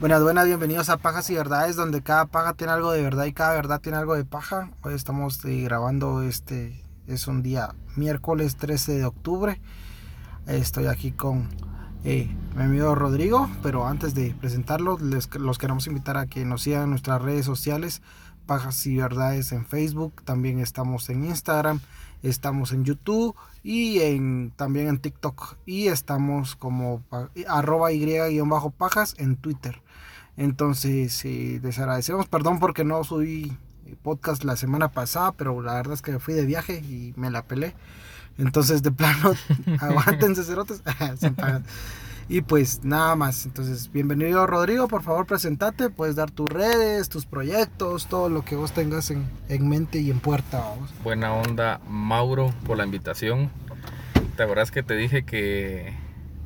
Buenas, buenas, bienvenidos a Pajas y Verdades, donde cada paja tiene algo de verdad y cada verdad tiene algo de paja. Hoy estamos eh, grabando este, es un día miércoles 13 de octubre. Estoy aquí con eh, mi amigo Rodrigo, pero antes de presentarlos, les, los queremos invitar a que nos sigan en nuestras redes sociales, Pajas y Verdades en Facebook, también estamos en Instagram, estamos en YouTube y en, también en TikTok y estamos como arroba y-pajas en Twitter. Entonces, eh, les agradecemos, perdón porque no subí podcast la semana pasada, pero la verdad es que fui de viaje y me la pelé. Entonces, de plano, aguántense cerotes. y pues nada más. Entonces, bienvenido Rodrigo, por favor, presentate. Puedes dar tus redes, tus proyectos, todo lo que vos tengas en, en mente y en puerta. Buena onda, Mauro, por la invitación. ¿Te acuerdas que te dije que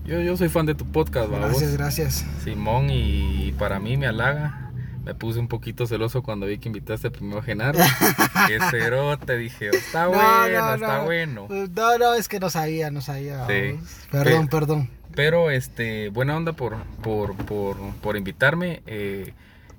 yo, yo soy fan de tu podcast, Gracias, gracias. Simón, y para mí me halaga. Me puse un poquito celoso cuando vi que invitaste primero a Genaro. que te dije, está bueno, está bueno. No, no, es que no sabía, no sabía. Sí. Perdón, perdón. Pero, este, buena onda por, por, por, por invitarme. Eh,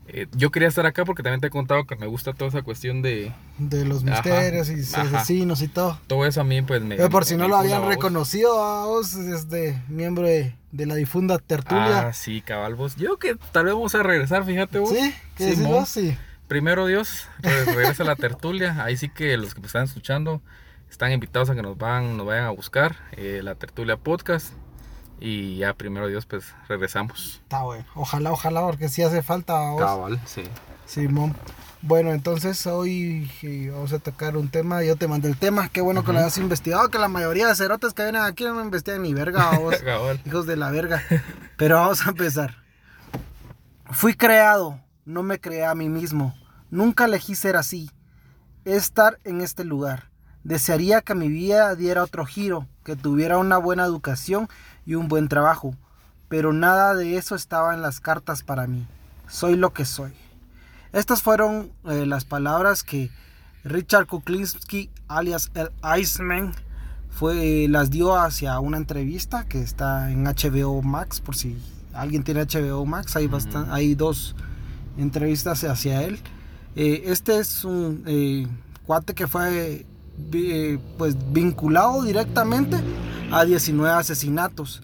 eh, yo quería estar acá porque también te he contado que me gusta toda esa cuestión de... De los misterios y asesinos y todo. Todo eso a mí pues me... Pero por si no lo habían reconocido a vos, desde miembro de, la difunda tertulia. Ah, sí, cabal, vos. Yo que tal vez vamos a regresar, fíjate vos. Sí, ¿qué sí, vos? Sí. Primero Dios, regresa a la tertulia. Ahí sí que los que me están escuchando están invitados a que nos, van, nos vayan a buscar. Eh, la tertulia podcast. Y ya, primero Dios, pues regresamos. Está bueno. Ojalá, ojalá, porque si hace falta. Cabal, sí. Simón. Bueno, entonces hoy eh, vamos a tocar un tema. Yo te mandé el tema. Qué bueno que lo hayas investigado. Que la mayoría de cerotes que vienen aquí no me investigan ni verga. Vos, hijos de la verga. Pero vamos a empezar. Fui creado, no me creé a mí mismo. Nunca elegí ser así. Estar en este lugar. Desearía que mi vida diera otro giro, que tuviera una buena educación y un buen trabajo, pero nada de eso estaba en las cartas para mí. Soy lo que soy. Estas fueron eh, las palabras que Richard Kuklinski, alias el Iceman, fue, las dio hacia una entrevista que está en HBO Max, por si alguien tiene HBO Max, hay, hay dos entrevistas hacia él. Eh, este es un eh, cuate que fue pues vinculado directamente a 19 asesinatos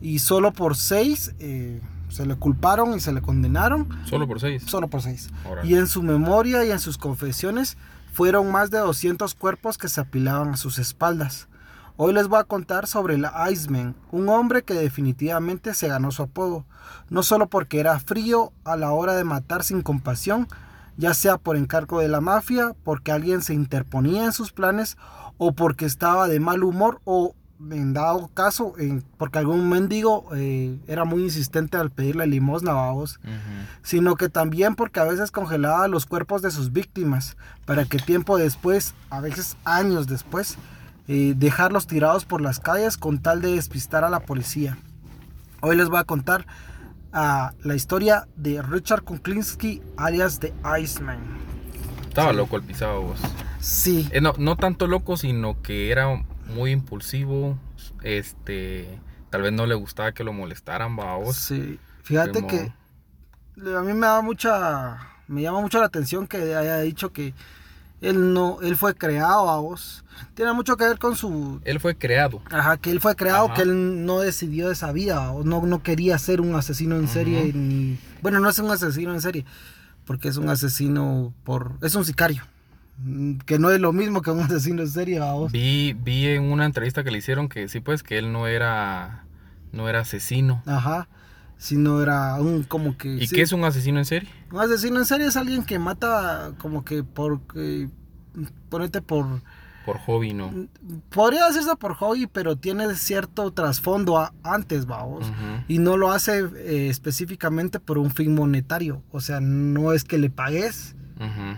y solo por 6 eh, se le culparon y se le condenaron. ¿Solo por 6? Solo por 6. Y en su memoria y en sus confesiones fueron más de 200 cuerpos que se apilaban a sus espaldas. Hoy les voy a contar sobre el Iceman, un hombre que definitivamente se ganó su apodo, no solo porque era frío a la hora de matar sin compasión, ya sea por encargo de la mafia, porque alguien se interponía en sus planes, o porque estaba de mal humor o en dado caso, porque algún mendigo eh, era muy insistente al pedirle limosna a vos, sino que también porque a veces congelaba los cuerpos de sus víctimas, para que tiempo después, a veces años después, eh, dejarlos tirados por las calles con tal de despistar a la policía. Hoy les voy a contar a la historia de Richard Kuklinski, alias The Iceman. Estaba loco el pisado vos. Sí. Eh, no, no tanto loco, sino que era muy impulsivo, este, tal vez no le gustaba que lo molestaran, vos. Sí, fíjate que a mí me da mucha, me llama mucho la atención que haya dicho que él no, él fue creado a vos. Tiene mucho que ver con su... Él fue creado. Ajá, que él fue creado, que él no decidió esa vida, o no, no quería ser un asesino en serie, ni... Bueno, no es un asesino en serie, porque es un asesino por... es un sicario que no es lo mismo que un asesino en serie, vamos. Vi, vi en una entrevista que le hicieron que sí, pues, que él no era, no era asesino. Ajá, sino era un como que... ¿Y qué es un asesino en serie? Un asesino en serie es alguien que mata como que por... ponete por... Por hobby, ¿no? Podría decirse por hobby, pero tiene cierto trasfondo antes, vamos. Y no lo hace eh, específicamente por un fin monetario. O sea, no es que le pagues,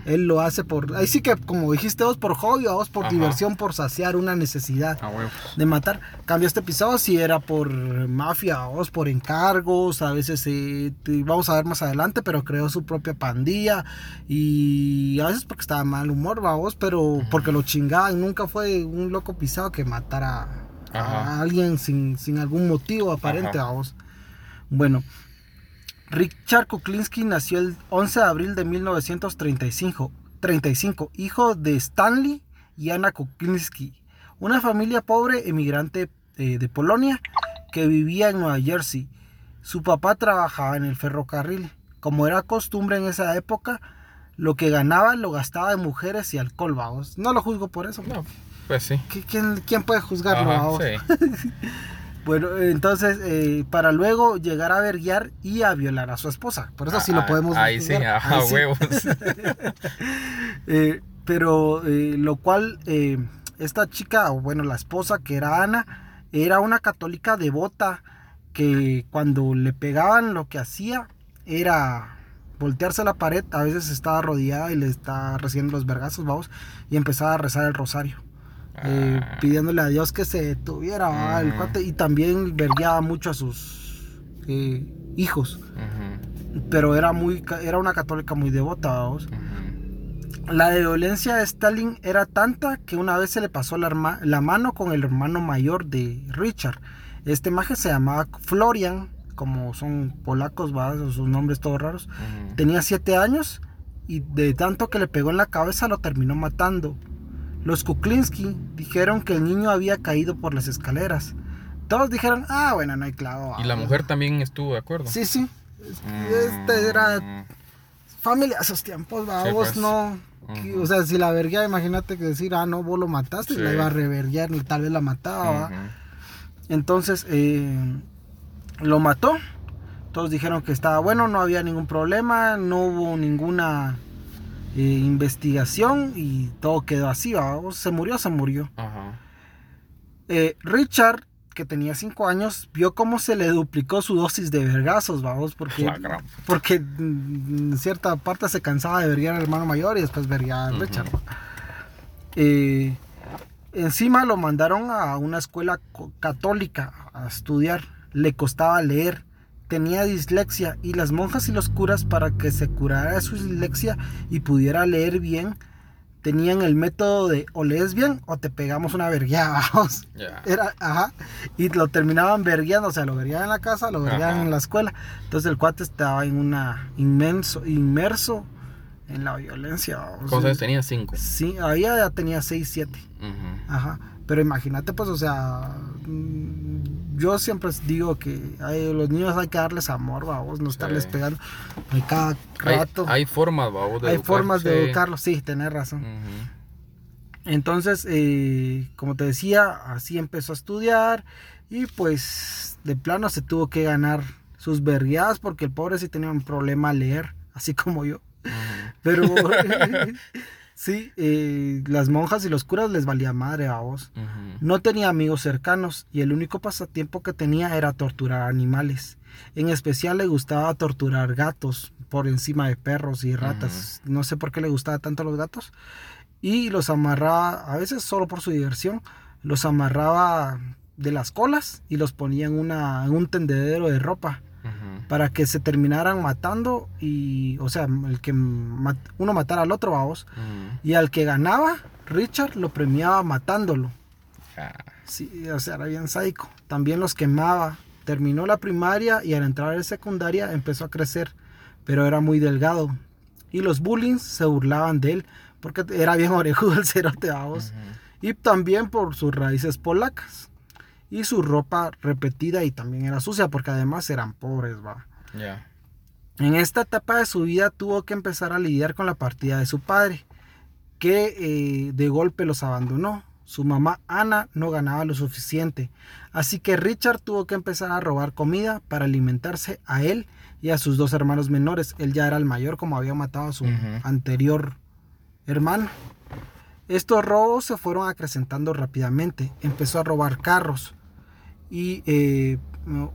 él lo hace por. Ahí sí que, como dijiste vos, por hobby, vos por diversión, por saciar una necesidad ah, de matar. Cambio este episodio si era por mafia, vos por encargos. A veces eh, vamos a ver más adelante, pero creó su propia pandilla. Y a veces porque estaba mal humor, vos, pero porque lo chingaban. Nunca fue un loco pisado que matara a alguien sin, sin algún motivo aparente, vos. Bueno. Richard Kuklinski nació el 11 de abril de 1935, 35, hijo de Stanley y Anna Kuklinski, una familia pobre emigrante eh, de Polonia que vivía en Nueva Jersey. Su papá trabajaba en el ferrocarril. Como era costumbre en esa época, lo que ganaba lo gastaba en mujeres y alcohol, vamos. No lo juzgo por eso. No, pues sí. ¿Quién, quién puede juzgarlo ahora? bueno, entonces, eh, para luego llegar a verguiar y a violar a su esposa. Por eso sí lo ah, podemos Ahí sí, a huevos. Eh, pero eh, lo cual, esta chica, o bueno, la esposa que era Ana, era una católica devota que cuando le pegaban lo que hacía era voltearse a la pared, a veces estaba rodeada y le estaba recibiendo los vergazos, vamos, y empezaba a rezar el rosario. Eh, ah. pidiéndole a Dios que se detuviera el cuate y también vergueaba mucho a sus eh, hijos pero era muy era una católica muy devota la violencia de Stalin era tanta que una vez se le pasó la, la mano con el hermano mayor de Richard este maje se llamaba Florian como son polacos, ¿va? sus nombres todos raros. Tenía siete años y de tanto que le pegó en la cabeza lo terminó matando. Los Kuklinski dijeron que el niño había caído por las escaleras. Todos dijeron, ah, bueno, no hay clavo. ¿Y la mujer también estuvo de acuerdo? Sí, sí. Este era familia a esos tiempos, ¿va? vos pues. no... O sea, si la verguía, imagínate que decir, ah, no, vos lo mataste, y la iba a reverguiar, ni tal vez la mataba. Entonces, eh, lo mató. Todos dijeron que estaba bueno, no había ningún problema, no hubo ninguna eh, investigación y todo quedó así. Se murió, se murió. Eh, Richard, que tenía 5 años, vio cómo se le duplicó su dosis de vergazos, vamos, porque, porque en cierta parte se cansaba de vergar al hermano mayor y después vergar a Richard. Eh, encima lo mandaron a una escuela católica a estudiar le costaba leer, tenía dislexia y las monjas y los curas para que se curara su dislexia y pudiera leer bien, tenían el método de o lees bien o te pegamos una vergueada, vamos. Era, ajá, y lo terminaban vergueando, o sea, lo vergueaban en la casa, lo vergueaban en la escuela. Entonces el cuate estaba en una inmenso, inmerso en la violencia. ¿Cuántos tenía? ¿Cinco? Sí, ahí ya tenía seis, siete. Ajá. Pero imagínate, pues, o sea, yo siempre digo que a los niños hay que darles amor, vamos, no estarles pegando cada rato. Hay, formas, vamos, de Hay formas de educarlos, sí, tenés razón. Entonces, eh, como te decía, así empezó a estudiar y pues de plano se tuvo que ganar sus vergueadas porque el pobre sí tenía un problema a leer, así como yo. Pero Sí, eh, las monjas y los curas les valía madre a vos. No tenía amigos cercanos y el único pasatiempo que tenía era torturar animales. En especial le gustaba torturar gatos por encima de perros y ratas. No sé por qué le gustaba tanto los gatos. Y los amarraba, a veces solo por su diversión, los amarraba de las colas y los ponía en, una, en un tendedero de ropa para que se terminaran matando y, o sea, el que uno matara al otro, vamos, y al que ganaba, Richard lo premiaba matándolo. Ah. Sí, o sea, era bien sádico. También los quemaba. Terminó la primaria y al entrar a la secundaria empezó a crecer, pero era muy delgado. Y los bullies se burlaban de él porque era bien orejudo el cerote, vamos. Y también por sus raíces polacas y su ropa repetida y también era sucia porque además eran pobres, va. En esta etapa de su vida tuvo que empezar a lidiar con la partida de su padre, que eh, de golpe los abandonó. Su mamá Ana no ganaba lo suficiente, así que Richard tuvo que empezar a robar comida para alimentarse a él y a sus dos hermanos menores. Él ya era el mayor como había matado a su anterior hermano. Estos robos se fueron acrecentando rápidamente. Empezó a robar carros, y eh, no,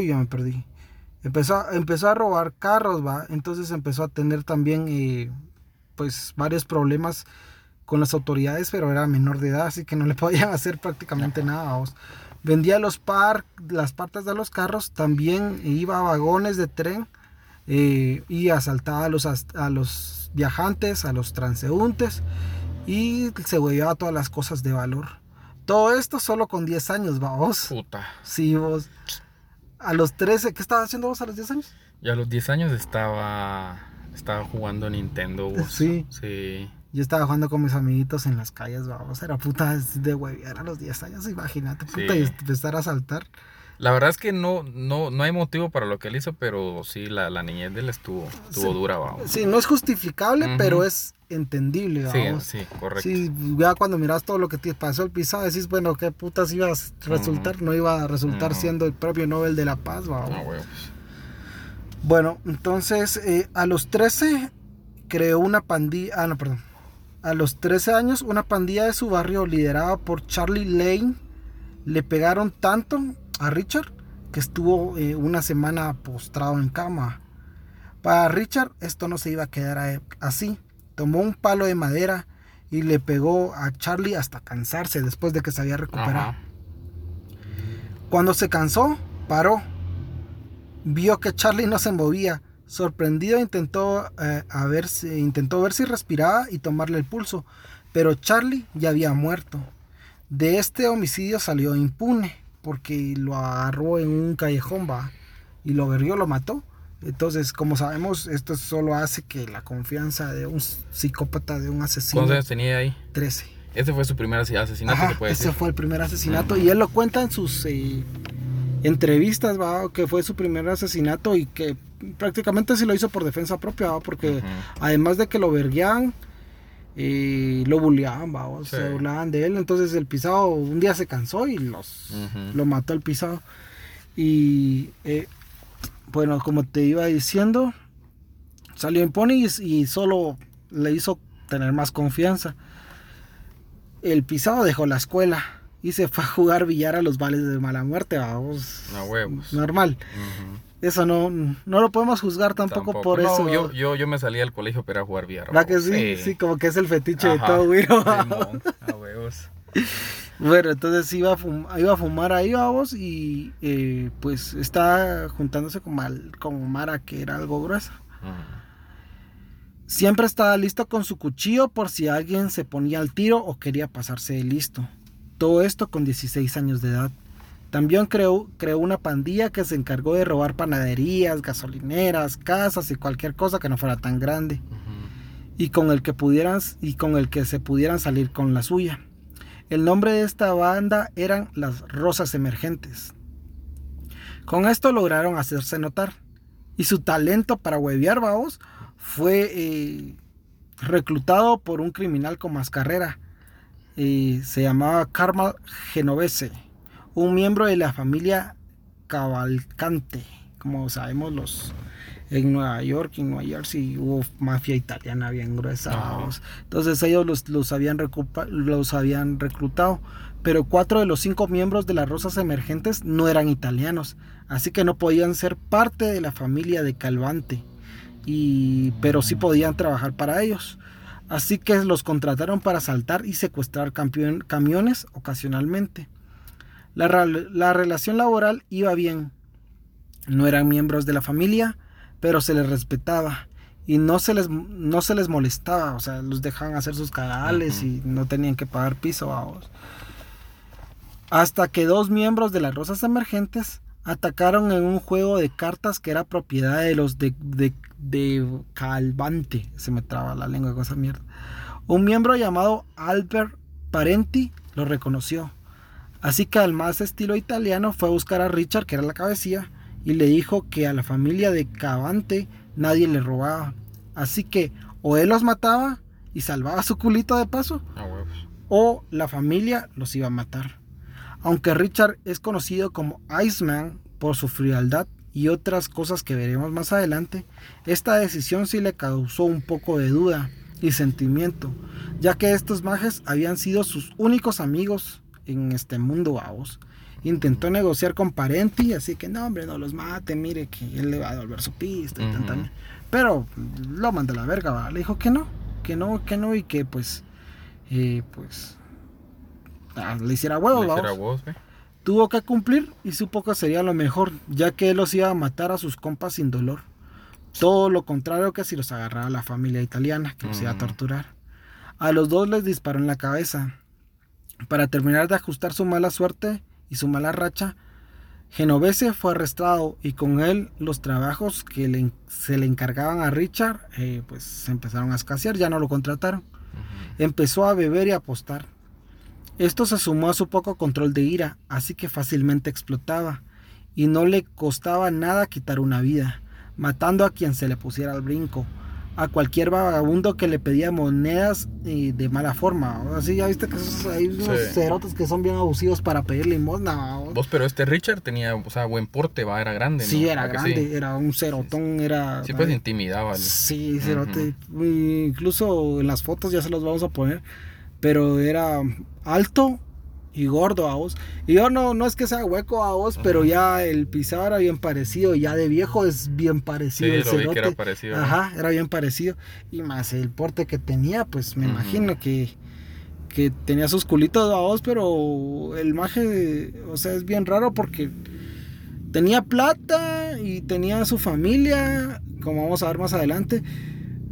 ya me perdí. Empezó, empezó a robar carros, va. Entonces empezó a tener también eh, pues varios problemas con las autoridades, pero era menor de edad, así que no le podían hacer prácticamente nada. Vendía los par, las partes de los carros, también iba a vagones de tren eh, y asaltaba a los, a los viajantes, a los transeúntes y se llevaba todas las cosas de valor. Todo esto solo con 10 años, vamos. Puta. Sí, vos. A los 13, ¿qué estabas haciendo vos a los 10 años? Ya a los 10 años estaba, estaba jugando Nintendo. Sí. Sí. Yo estaba jugando con mis amiguitos en las calles, vamos, era puta de hueviar a los 10 años, imagínate, puta, y empezar a saltar. La verdad es que no, no, no hay motivo para lo que él hizo, pero sí, la, la niñez de él estuvo, estuvo dura, vamos. Sí, no es justificable, pero es entendible, vamos. Sí, sí, correcto. Sí, ya cuando miras todo lo que te pasó el pisado, decís, bueno, qué putas iba a resultar, no iba a resultar siendo el propio Nobel de la Paz, vamos. Ah, pues. Bueno, entonces, eh, a los 13 creó una pandilla, ah, no, perdón. A los 13 años, una pandilla de su barrio liderada por Charlie Lane le pegaron tanto a Richard que estuvo eh, una semana postrado en cama. Para Richard esto no se iba a quedar así. Tomó un palo de madera y le pegó a Charlie hasta cansarse después de que se había recuperado. Cuando se cansó, paró. Vio que Charlie no se movía. Sorprendido intentó, eh, ver si, intentó ver si respiraba y tomarle el pulso, pero Charlie ya había muerto. De este homicidio salió impune porque lo agarró en un callejón, va, y lo verrió, lo mató. Entonces, como sabemos, esto solo hace que la confianza de un psicópata, de un asesino. ¿Cuántos años tenía ahí? 13. Ese fue su primer asesinato, Ese fue el primer asesinato, y él lo cuenta en sus eh, entrevistas, va, que fue su primer asesinato y que prácticamente sí lo hizo por defensa propia, ¿va? porque además de que lo verguían, y lo bulleaban, se burlaban de él. Entonces el pisado un día se cansó y los, lo mató el pisado. Y eh, bueno, como te iba diciendo, salió en Pony y, solo le hizo tener más confianza. El pisado dejó la escuela y se fue a jugar billar a los vales de mala muerte, vamos. Normal eso no, no lo podemos juzgar tampoco, por eso. Yo, yo, yo me salí del colegio para jugar VR. ¿Verdad que sí? sí? como que es el fetiche de todo, güey. bueno, entonces iba a, fumar, iba a fumar ahí, vamos, y eh, pues está juntándose con, mal, con Mara, que era algo gruesa. Siempre estaba listo con su cuchillo por si alguien se ponía al tiro o quería pasarse de listo. Todo esto con 16 años de edad. También creó, creó una pandilla que se encargó de robar panaderías, gasolineras, casas y cualquier cosa que no fuera tan grande. Y con el que pudieran y con el que se pudieran salir con la suya. El nombre de esta banda eran las Rosas Emergentes. Con esto lograron hacerse notar. Y su talento para huevear, vaos, fue eh, reclutado por un criminal con más carrera. Eh, se llamaba Karma Genovese un miembro de la familia Cavalcante. Como sabemos, los en Nueva York, en Nueva Jersey hubo mafia italiana bien gruesa. Entonces ellos los, los, habían los habían reclutado. Pero cuatro de los cinco miembros de las Rosas Emergentes no eran italianos. Así que no podían ser parte de la familia de Calvante. Y, pero sí podían trabajar para ellos. Así que los contrataron para asaltar y secuestrar camiones ocasionalmente. La, relación laboral iba bien. No eran miembros de la familia, pero se les respetaba y no se les, no se les molestaba, o sea, los dejaban hacer sus cagadales y no tenían que pagar piso. Vamos. Hasta que dos miembros de las Rosas Emergentes atacaron en un juego de cartas que era propiedad de los de, de, de Calvante. Se me traba la lengua con esa mierda. Un miembro llamado Albert Parenti lo reconoció Así que al más estilo italiano fue a buscar a Richard, que era la cabecilla, y le dijo que a la familia de Cavante nadie le robaba. Así que o él los mataba y salvaba su culito de paso, o la familia los iba a matar. Aunque Richard es conocido como Iceman por su frialdad y otras cosas que veremos más adelante, esta decisión sí le causó un poco de duda y sentimiento, ya que estos mages habían sido sus únicos amigos en este mundo vamos. Intentó negociar con Parenti, así que no, hombre, no los mate, mire que él le va a devolver su pista. y Pero lo mandó a la verga, le dijo que no, que no, que no, y que pues, eh, pues, ah, le hiciera huevo, Tuvo que cumplir y supo que sería lo mejor, ya que él los iba a matar a sus compas sin dolor. Todo lo contrario que si los agarraba la familia italiana, que los iba a torturar. A los dos les disparó en la cabeza para terminar de ajustar su mala suerte y su mala racha, Genovese fue arrestado y con él los trabajos que se le encargaban a Richard eh, pues se empezaron a escasear, ya no lo contrataron. Empezó a beber y apostar. Esto se sumó a su poco control de ira, así que fácilmente explotaba y no le costaba nada quitar una vida, matando a quien se le pusiera al brinco a cualquier vagabundo que le pedía monedas eh, de mala forma. Así ya viste que hay unos cerotes que son bien abusivos para pedir limosna. Vos, pero este Richard tenía, o sea, buen porte, va, era grande. Sí, era grande, era un cerotón, era. Sí, pues intimidaba. Sí, cerote. Incluso en las fotos ya se los vamos a poner. Pero era alto, y gordo a vos. Y yo no, no es que sea hueco a vos, pero ya el pisado era bien parecido. Ya de viejo es bien parecido. Sí, el lo vi que era parecido. Ajá, era bien parecido. Y más el porte que tenía, pues me imagino que, que tenía sus culitos a vos, pero el maje, o sea, es bien raro porque tenía plata y tenía su familia, como vamos a ver más adelante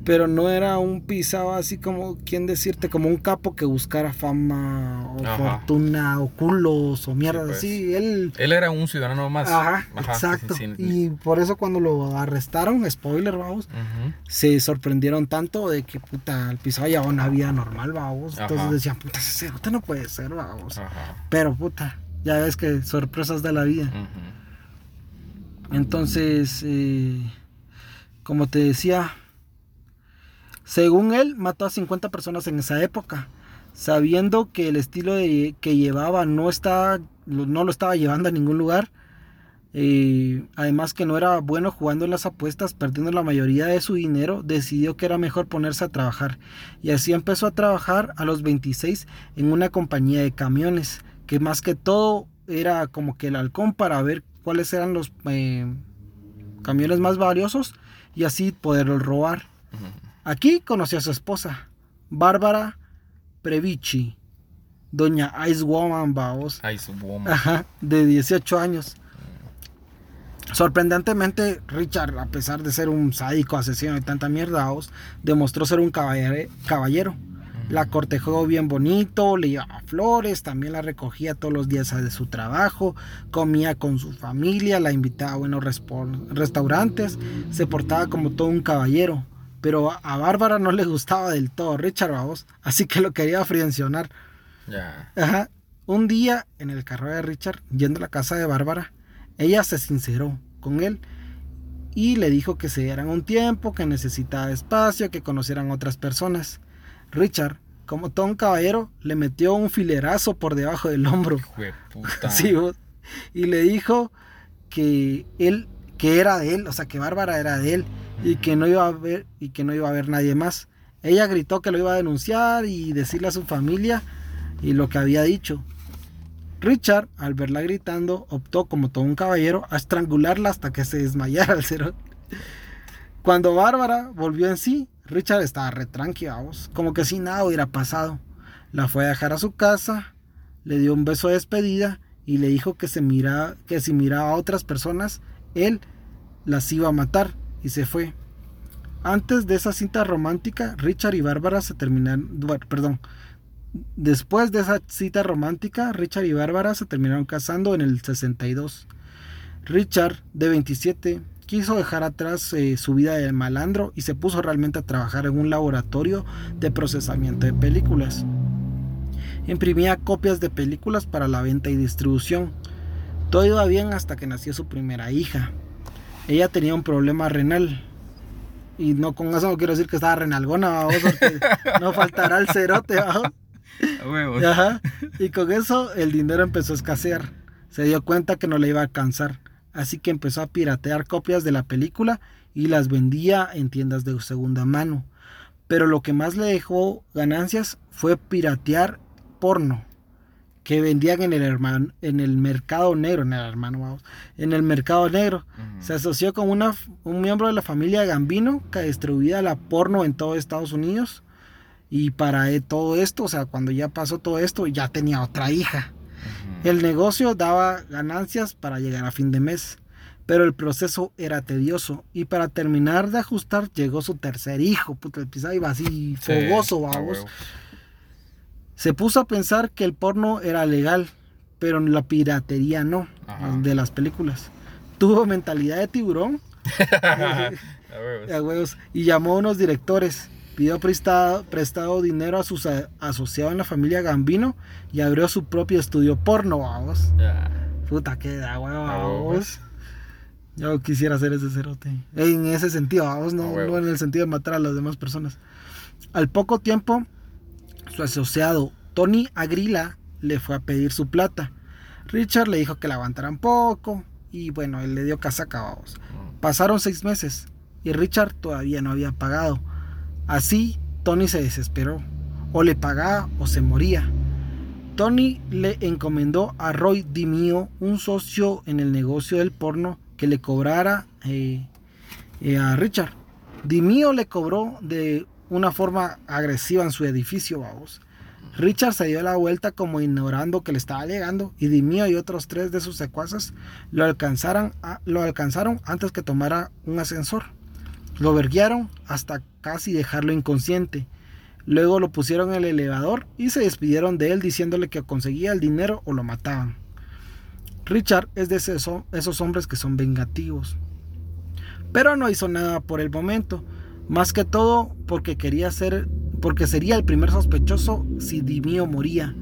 pero no era un pisado así como, ¿quién decirte? Como un capo que buscara fama o fortuna o culos o mierda pues. así. Él, él era un ciudadano más. Ajá, exacto. Y por eso cuando lo arrestaron, spoiler, vamos, se sorprendieron tanto de que, puta, el pisado ya una vida normal, vamos. Entonces decían, puta, ese no puede ser, vamos. Pero, puta, ya ves que sorpresas de la vida. Entonces, eh, como te decía, según él, mató a 50 personas en esa época, sabiendo que el estilo de, que llevaba no, está, no lo estaba llevando a ningún lugar. Eh, además que no era bueno jugando en las apuestas, perdiendo la mayoría de su dinero, decidió que era mejor ponerse a trabajar. Y así empezó a trabajar a los 26 en una compañía de camiones, que más que todo era como que el halcón para ver cuáles eran los eh, camiones más valiosos y así poderlos robar. Aquí conoció a su esposa, Bárbara Previci, doña Ice Woman, vamos. Ice Woman. Ajá, de 18 años. Sorprendentemente, Richard, a pesar de ser un sádico asesino de tanta mierda, demostró ser un caballero. La cortejó bien bonito, le llevaba flores, también la recogía todos los días de su trabajo, comía con su familia, la invitaba a buenos restaurantes, se portaba como todo un caballero. Pero a Bárbara no le gustaba del todo Richard, vamos. Así que lo quería friccionar. Ya. Ajá. Un día, en el carro de Richard, yendo a la casa de Bárbara, ella se sinceró con él y le dijo que se dieran un tiempo, que necesitaba espacio, que conocieran otras personas. Richard, como todo un caballero, le metió un filerazo por debajo del hombro. sí, y le dijo que él, que era de él, o sea, que Bárbara era de él y que no iba a ver y que no iba a haber nadie más. Ella gritó que lo iba a denunciar y decirle a su familia y lo que había dicho. Richard, al verla gritando, optó como todo un caballero a estrangularla hasta que se desmayara el cero. Cuando Bárbara volvió en sí, Richard estaba re como que si nada hubiera pasado. La fue a dejar a su casa, le dio un beso de despedida y le dijo que, se mira, que si miraba a otras personas, él las iba a matar y se fue. Antes de esa cinta romántica, Richard y Bárbara se terminaron, perdón, después de esa cita romántica, Richard y Bárbara se terminaron casando en el 62. Richard, de 27, quiso dejar atrás eh, su vida de malandro y se puso realmente a trabajar en un laboratorio de procesamiento de películas. Imprimía copias de películas para la venta y distribución. Todo iba bien hasta que nació su primera hija ella tenía un problema renal. Y no con eso no quiero decir que estaba renalgona, porque no faltará el cerote, Ajá. Y con eso el dinero empezó a escasear. Se dio cuenta que no le iba a alcanzar. Así que empezó a piratear copias de la película y las vendía en tiendas de segunda mano. Pero lo que más le dejó ganancias fue piratear porno que vendían en el hermano, en el mercado negro, en el hermano, vamos, en el mercado negro. Se asoció con una, un miembro de la familia Gambino que distribuía la porno en todo Estados Unidos. Y para e, todo esto, o sea, cuando ya pasó todo esto, ya tenía otra hija. El negocio daba ganancias para llegar a fin de mes, pero el proceso era tedioso. Y para terminar de ajustar, llegó su tercer hijo. Puta, el pisado iba así fogoso, vamos. Se puso a pensar que el porno era legal, pero la piratería no, de las películas. Tuvo mentalidad de tiburón. a huevos. Y llamó a unos directores pidió prestado, prestado dinero a sus asociados en la familia Gambino y abrió su propio estudio porno, vamos. Puta, que da vamos. Yo quisiera hacer ese cerote. En ese sentido, vamos, no, no en el sentido de matar a las demás personas. Al poco tiempo, su asociado Tony Agrila le fue a pedir su plata. Richard le dijo que la aguantaran poco y bueno, él le dio casaca, vamos. Mm. Pasaron seis meses y Richard todavía no había pagado. Así, Tony se desesperó. O le pagaba o se moría. Tony le encomendó a Roy Dimio, un socio en el negocio del porno, que le cobrara eh, eh, a Richard. Dimio le cobró de una forma agresiva en su edificio, vamos. Richard se dio la vuelta como ignorando que le estaba llegando y Dimio y otros tres de sus secuaces lo alcanzaron, lo alcanzaron antes que tomara un ascensor. Lo verguiaron hasta casi dejarlo inconsciente. Luego lo pusieron en el elevador y se despidieron de él diciéndole que conseguía el dinero o lo mataban. Richard es de esos, hombres que son vengativos. Pero no hizo nada por el momento, más que todo porque quería ser, porque sería el primer sospechoso si Dimio moría.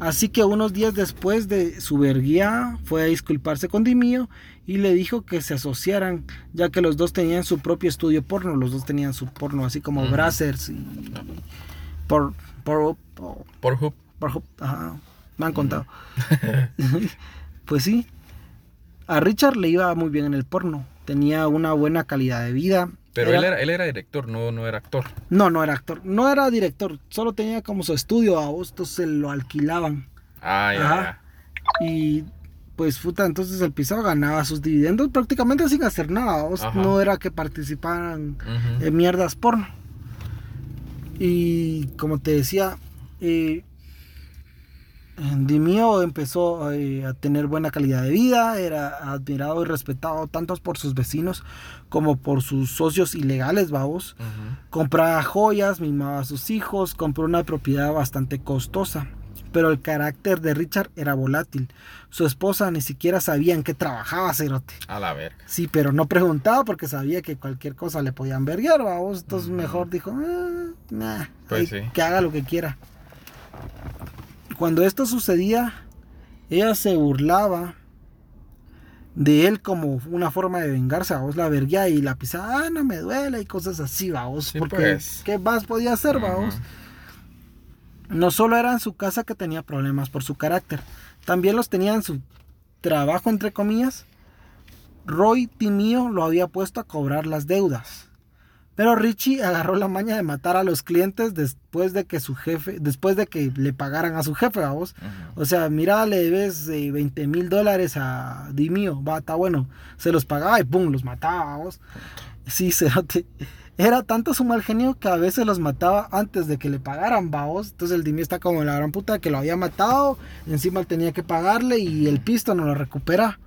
Así que unos días después de su verguía fue a disculparse con Dimio y le dijo que se asociaran, ya que los dos tenían su propio estudio porno, los dos tenían su porno, así como Brazzers y por por por Hoop. Por ajá, me han contado. pues sí, a Richard le iba muy bien en el porno, tenía una buena calidad de vida. Pero él, era, él era director, no, no era actor. No, no era actor, no era director, solo tenía como su estudio, a vos, se lo alquilaban. Ah, ya. Y pues puta, entonces el pisado ganaba sus dividendos prácticamente sin hacer nada. No era que participaran en mierdas porno. Y como te decía, eh, Dimio empezó eh, a tener buena calidad de vida, era admirado y respetado tanto por sus vecinos como por sus socios ilegales, vamos. Compraba joyas, mimaba a sus hijos, compró una propiedad bastante costosa pero el carácter de Richard era volátil. Su esposa ni siquiera sabía en qué trabajaba Cerote. A la verga. Sí, pero no preguntaba porque sabía que cualquier cosa le podían verguiar, vamos. Entonces mejor dijo, ah, nah, pues que haga lo que quiera. Cuando esto sucedía, ella se burlaba de él como una forma de vengarse, a vos la verguía y la pisaba, ah, no me duele y cosas así, vamos. porque, pues. ¿qué más podía hacer, vamos? No solo era en su casa que tenía problemas por su carácter, también los tenía en su trabajo, entre comillas. Roy Timio lo había puesto a cobrar las deudas. Pero Richie agarró la maña de matar a los clientes después de que su jefe, después de que le pagaran a su jefe, vamos. O sea, mira, le debes 20 eh, mil dólares a Dimio, va, está bueno. Se los pagaba y pum, los mataba, vamos. Sí, se era tanto su mal genio que a veces los mataba antes de que le pagaran, vaos. Entonces el Dimi está como la gran puta que lo había matado. Encima él tenía que pagarle y el pisto no lo recupera.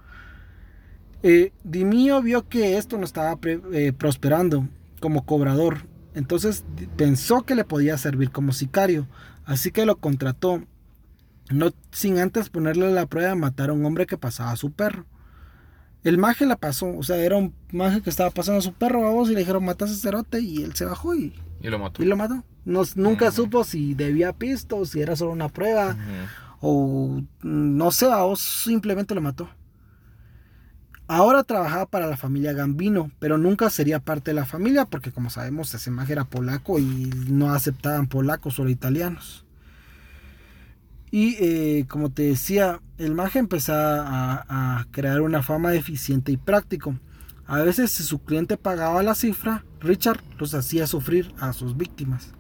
Eh, Dimio vio que esto no estaba eh, prosperando como cobrador. Entonces pensó que le podía servir como sicario. Así que lo contrató. No sin antes ponerle la prueba de matar a un hombre que pasaba a su perro. El maje la pasó, o sea, era un maje que estaba pasando a su perro a vos y le dijeron matas a cerote y él se bajó y, y lo mató. Y lo mató. nunca supo si debía pisto, si era solo una prueba o no sé, a vos simplemente lo mató. Ahora trabajaba para la familia Gambino, pero nunca sería parte de la familia porque como sabemos ese maje era polaco y no aceptaban polacos, solo italianos. Y eh, como te decía, el maje empezaba a, crear una fama eficiente y práctico. A veces si su cliente pagaba la cifra, Richard los hacía sufrir a sus víctimas.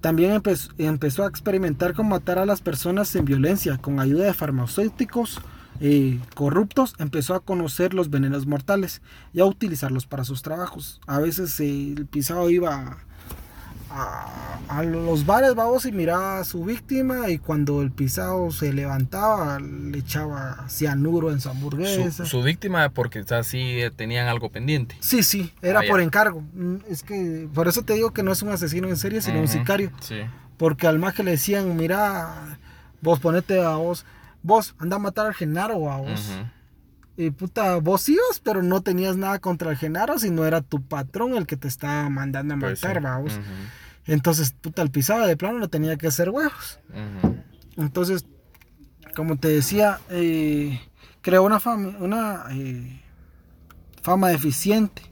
También empezó, a experimentar con matar a las personas en violencia con ayuda de farmacéuticos eh, corruptos. Empezó a conocer los venenos mortales y a utilizarlos para sus trabajos. A veces el pisado iba a, los bares, vamos, y miraba a su víctima y cuando el pisado se levantaba le echaba cianuro en su hamburguesa. Su, víctima porque así tenían algo pendiente. Sí, sí, era ah, por encargo. Mm, es que por eso te digo que no es un asesino en serie, sino un sicario. Sí. Porque al más que le decían, mira, vos ponete a vos, vos anda a matar al Genaro, a vos. Y puta, vos ibas, pero no tenías nada contra el Genaro, sino era tu patrón el que te estaba mandando a pues matar, vamos. Entonces, puta, el pisado de plano no tenía que hacer huevos. Entonces, como te decía, eh, creó una fama, una eh, fama deficiente.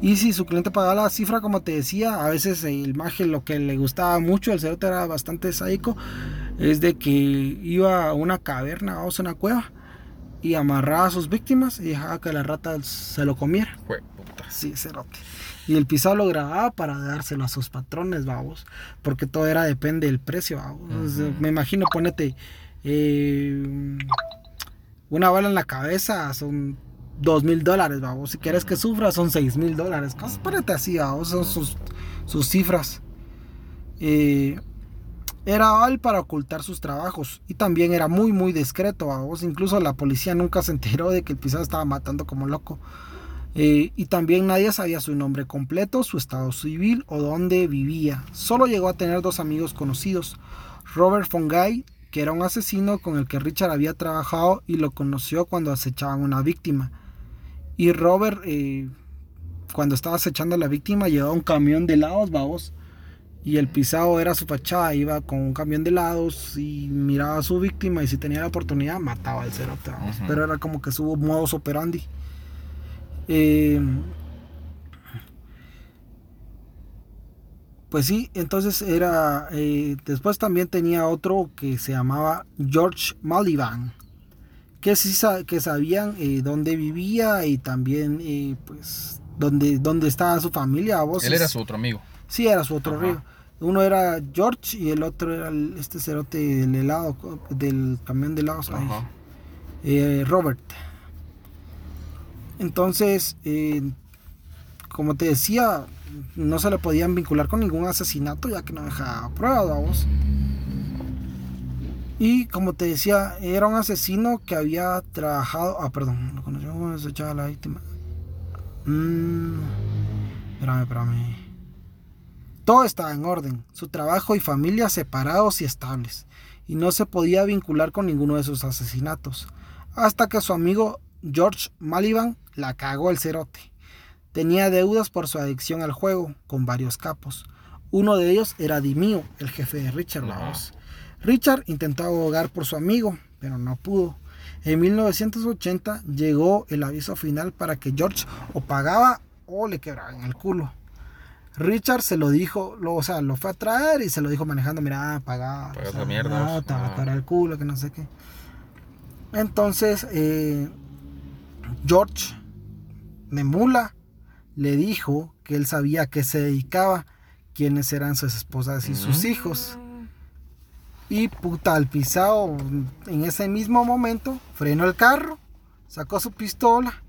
Y si su cliente pagaba la cifra, como te decía, a veces el maje lo que le gustaba mucho, el cerote era bastante sádico, es de que iba a una caverna, o a una cueva, y amarraba a sus víctimas y dejaba que la rata se lo comiera. Sí, cerote. Y el pisado lo grababa para dárselo a sus patrones, vamos. Porque todo era depende del precio, Me imagino, ponete eh, una bala en la cabeza, son dos mil dólares, vamos. Si quieres que sufra, son seis mil dólares. Cosas, ponete así, vamos. Son sus, sus cifras. Eh, era él para ocultar sus trabajos y también era muy muy discreto. vos Incluso la policía nunca se enteró de que el pisado estaba matando como loco. Eh, y también nadie sabía su nombre completo, su estado civil o dónde vivía. Solo llegó a tener dos amigos conocidos, Robert Fongay, que era un asesino con el que Richard había trabajado y lo conoció cuando acechaban una víctima. Y Robert, eh, cuando estaba acechando a la víctima, llevaba un camión de helados, vamos y el pisado era su fachada, iba con un camión de helados y miraba a su víctima y si tenía la oportunidad mataba al cerote, pero era como que su modus operandi. Eh, pues sí, entonces era, eh, después también tenía otro que se llamaba George Maliban, que sí que sabían eh, dónde vivía y también pues dónde, dónde estaba su familia. Él era su otro amigo. Sí, era su otro amigo. Uno era George y el otro era este cerote del helado, del camión de helados. Eh, Robert. Entonces, eh, como te decía, no se le podían vincular con ningún asesinato ya que no dejaba pruebas, vamos. Y como te decía, era un asesino que había trabajado. Ah, perdón, lo se echaba la víctima. Mmm. Espérame, espérame. Todo estaba en orden, su trabajo y familia separados y estables, y no se podía vincular con ninguno de sus asesinatos, hasta que su amigo George Maliban la cagó el cerote. Tenía deudas por su adicción al juego, con varios capos. Uno de ellos era Dimio, el jefe de Richard Richard intentó abogar por su amigo, pero no pudo. En 1980 llegó el aviso final para que George o pagaba o le quebraban el culo. Richard se lo dijo, lo, o sea, lo fue a traer y se lo dijo manejando, mira, paga. Paga mierda. No, te va a culo, que no sé qué. Entonces, eh, George de Mula le dijo que él sabía a qué se dedicaba, quiénes eran sus esposas y sus hijos. Y puta, al pisado, en ese mismo momento, frenó el carro, sacó su pistola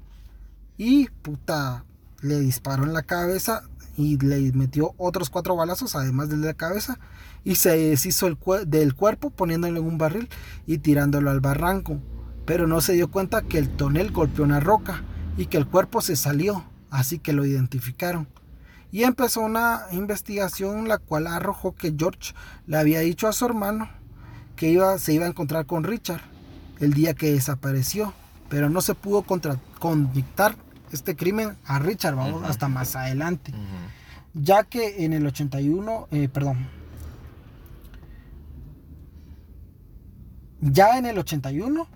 y puta, le disparó en la cabeza y le metió otros cuatro balazos, además de la cabeza, y se deshizo el del cuerpo poniéndolo en un barril y tirándolo al barranco. Pero no se dio cuenta que el tonel golpeó una roca y que el cuerpo se salió, así que lo identificaron. Y empezó una investigación la cual arrojó que George le había dicho a su hermano que iba, se iba a encontrar con Richard el día que desapareció, pero no se pudo contra, convictar este crimen a Richard, vamos, hasta más adelante. Ya que en el 81, eh, perdón, ya en el 81,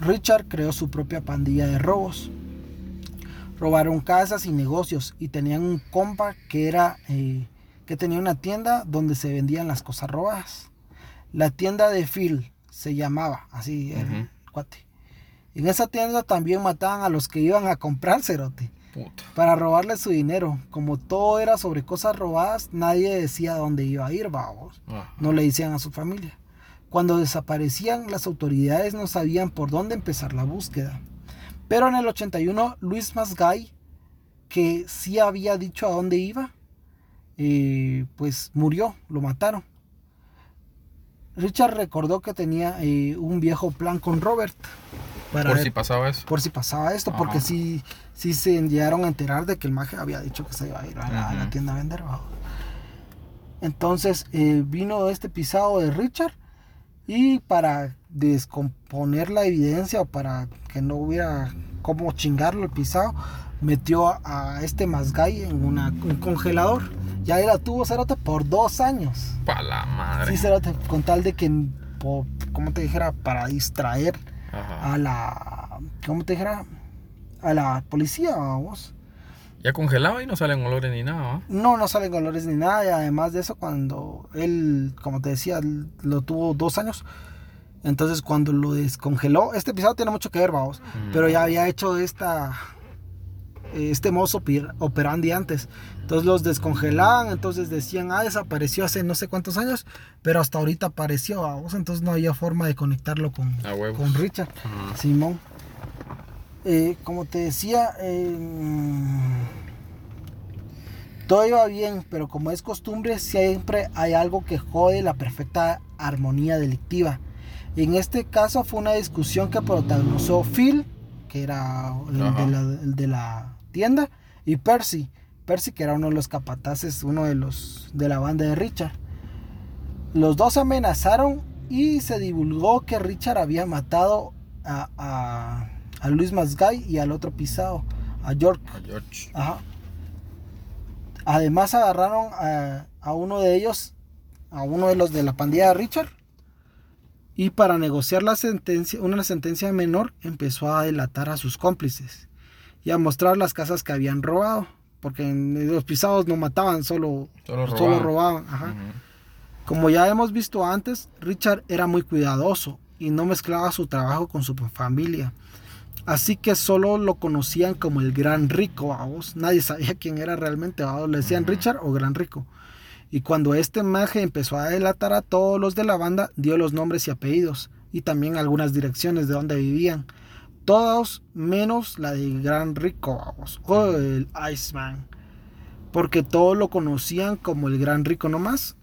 Richard creó su propia pandilla de robos. Robaron casas y negocios y tenían un compa que era eh, que tenía una tienda donde se vendían las cosas robadas. La tienda de Phil se llamaba así, el cuate. En esa tienda también mataban a los que iban a comprar cerote. Para robarle su dinero. Como todo era sobre cosas robadas, nadie decía dónde iba a ir, vamos. No le decían a su familia. Cuando desaparecían, las autoridades no sabían por dónde empezar la búsqueda. Pero en el 81, Luis Masgay, que sí había dicho a dónde iba, eh, pues murió, lo mataron. Richard recordó que tenía eh, un viejo plan con Robert por si pasaba eso. Por si pasaba esto, porque sí, sí se llegaron a enterar de que el maje había dicho que se iba a ir a, la, tienda a vender. Entonces eh, vino este pisado de Richard Y para descomponer la evidencia o para que no hubiera cómo chingarlo el pisado, metió a este Masgay en una, un congelador. Y ahí la tuvo Cerote por dos años. Pa' la madre. Sí, Cerote, con tal de que, como te dijera, para distraer a la, ¿cómo te dijera? A la policía, vamos. Ya congelado y no salen olores ni nada, No, no salen olores ni nada. Y además de eso, cuando él, como te decía, lo tuvo dos años. Entonces, cuando lo descongeló, este episodio tiene mucho que ver, vamos. Mm. Pero ya había hecho esta este mozo operandi antes. Entonces los descongelaban, entonces decían, ah, desapareció hace no sé cuántos años, pero hasta ahorita apareció, vos entonces no había forma de conectarlo con, con Richard, Simón. Eh, como te decía, todo iba bien, pero como es costumbre, siempre hay algo que jode la perfecta armonía delictiva. En este caso fue una discusión que protagonizó Phil, que era el de la tienda, y Percy, Percy que era uno de los capataces, uno de los de la banda de Richard. Los dos amenazaron y se divulgó que Richard había matado a, a, Luis Masgay y al otro pisado, a George. Además agarraron a, a uno de ellos, a uno de los de la pandilla de Richard. Y para negociar la sentencia, una sentencia menor, empezó a delatar a sus cómplices y a mostrar las casas que habían robado. Porque en los pisados no mataban, solo, solo robaban. Como ya hemos visto antes, Richard era muy cuidadoso y no mezclaba su trabajo con su familia. Así que solo lo conocían como el gran rico, vamos. Nadie sabía quién era realmente, ¿vamos? Le decían Richard o gran rico. Y cuando este maje empezó a delatar a todos los de la banda, dio los nombres y apellidos y también algunas direcciones de donde vivían todos menos la del Gran Rico, vamos, o el Iceman, porque todos lo conocían como el Gran Rico nomás.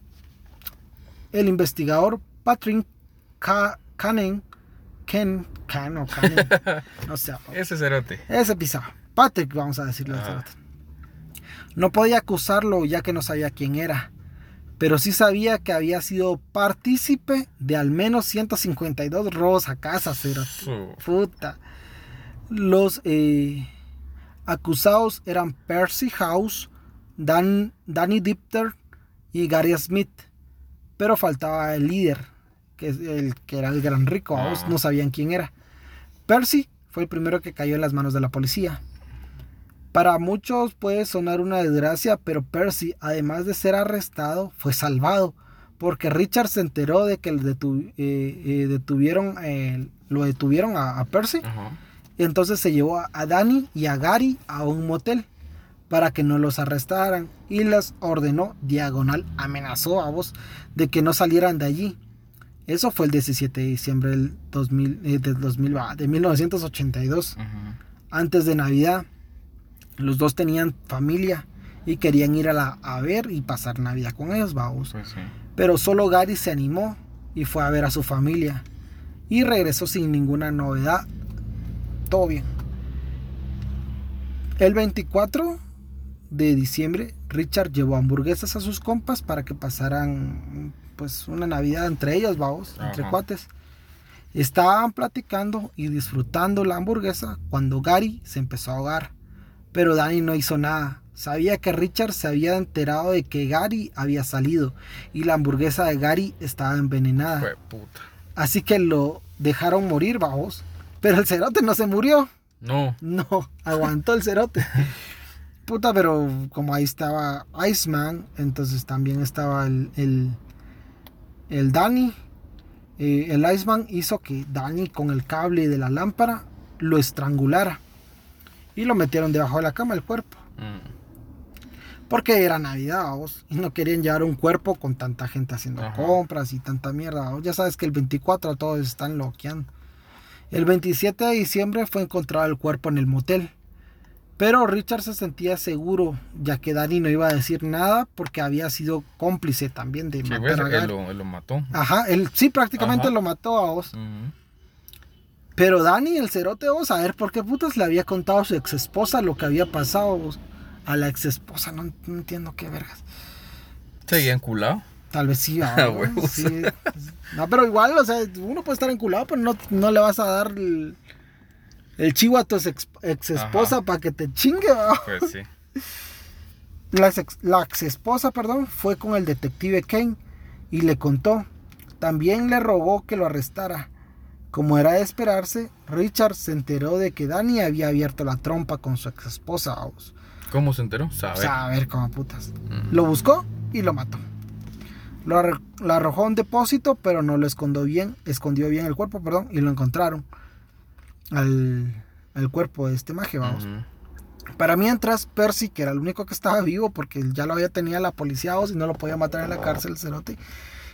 El investigador Patrick Canning, Ken, Can o Canning, no sé. ese cerote. Ese pisado. Patrick, vamos a decirlo. No podía acusarlo ya que no sabía quién era pero sí sabía que había sido partícipe de al menos 152 robos a casa, Puta. Los eh, acusados eran Percy House, Dan, Danny Dipter y Gary Smith, pero faltaba el líder, que, el, que era el gran rico, ah. no sabían quién era. Percy fue el primero que cayó en las manos de la policía. Para muchos puede sonar una desgracia, pero Percy, además de ser arrestado, fue salvado, porque Richard se enteró de que el eh, eh, detuvieron, eh, lo detuvieron a, Percy. Entonces se llevó a, Danny y a Gary a un motel para que no los arrestaran y les ordenó diagonal, amenazó a vos de que no salieran de allí. Eso fue el 17 de diciembre del 2000, de, 2000, de 1982, antes de Navidad. Los dos tenían familia y querían ir a, la, a ver y pasar Navidad con ellos, vamos. Pues Pero solo Gary se animó y fue a ver a su familia. Y regresó sin ninguna novedad. Todo bien. El 24 de diciembre, Richard llevó hamburguesas a sus compas para que pasaran pues una Navidad entre ellos, vamos, entre cuates. Estaban platicando y disfrutando la hamburguesa cuando Gary se empezó a ahogar. Pero Danny no hizo nada. Sabía que Richard se había enterado de que Gary había salido y la hamburguesa de Gary estaba envenenada. Así que lo dejaron morir, vamos. Pero el cerote no se murió. No. No, aguantó el cerote. Puta, pero como ahí estaba Iceman, entonces también estaba el, el, el Danny. Eh, el Iceman hizo que Danny con el cable de la lámpara lo estrangulara y lo metieron debajo de la cama el cuerpo. Mm. Porque era Navidad, vos, y no querían llevar un cuerpo con tanta gente haciendo compras y tanta mierda. Ya sabes que el 24 todos están loqueando. El 27 de diciembre fue encontrado el cuerpo en el motel. Pero Richard se sentía seguro, ya que Danny no iba a decir nada porque había sido cómplice también de matar a Él lo, mató. Ajá, él sí prácticamente lo mató a vos. Pero Dani, el cerote, vamos a ver por qué putas le había contado a su ex esposa lo que había pasado. A la ex esposa, no, entiendo qué vergas. ¿Seguía enculado? Tal vez sí, ah, sí. No, pero igual, o sea, uno puede estar enculado, pero no, no le vas a dar el, el chivo a tu ex, esposa para que te chingue. Pues sí. La ex, la ex esposa, perdón, fue con el detective Kane y le contó. También le rogó que lo arrestara. Como era de esperarse, Richard se enteró de que Danny había abierto la trompa con su ex esposa. ¿Cómo se enteró? Saber. Saber cómo putas. Lo buscó y lo mató. Lo, arrojó a un depósito, pero no lo escondió bien, escondió bien el cuerpo, perdón, y lo encontraron al, cuerpo de este maje, vamos. Para mientras, Percy, que era el único que estaba vivo, porque ya lo había tenido la policía y no lo podía matar en la cárcel, el cerote,